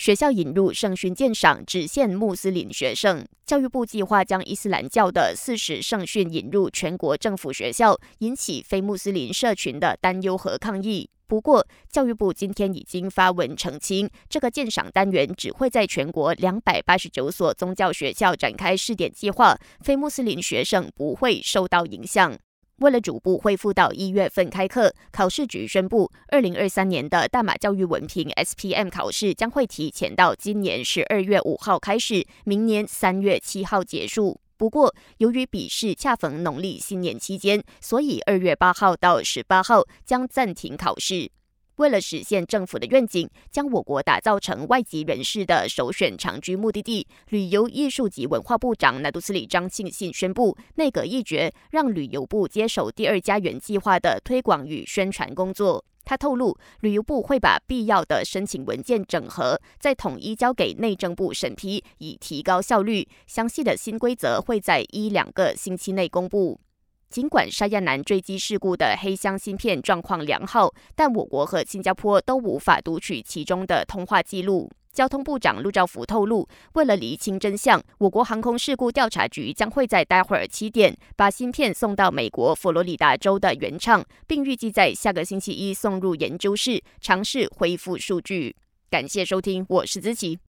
学校引入圣训鉴赏，只限穆斯林学生。教育部计划将伊斯兰教的四十圣训引入全国政府学校，引起非穆斯林社群的担忧和抗议。不过，教育部今天已经发文澄清，这个鉴赏单元只会在全国两百八十九所宗教学校展开试点计划，非穆斯林学生不会受到影响。为了逐步恢复到一月份开课，考试局宣布，二零二三年的大马教育文凭 （SPM） 考试将会提前到今年十二月五号开始，明年三月七号结束。不过，由于笔试恰逢农历新年期间，所以二月八号到十八号将暂停考试。为了实现政府的愿景，将我国打造成外籍人士的首选长居目的地，旅游艺术及文化部长纳杜斯里张庆信宣布，内阁一决，让旅游部接手第二家园计划的推广与宣传工作。他透露，旅游部会把必要的申请文件整合，再统一交给内政部审批，以提高效率。详细的新规则会在一两个星期内公布。尽管沙亚南坠机事故的黑箱芯片状况良好，但我国和新加坡都无法读取其中的通话记录。交通部长陆兆福透露，为了厘清真相，我国航空事故调查局将会在待会儿七点把芯片送到美国佛罗里达州的原厂，并预计在下个星期一送入研究室，尝试恢复数据。感谢收听，我是子琪。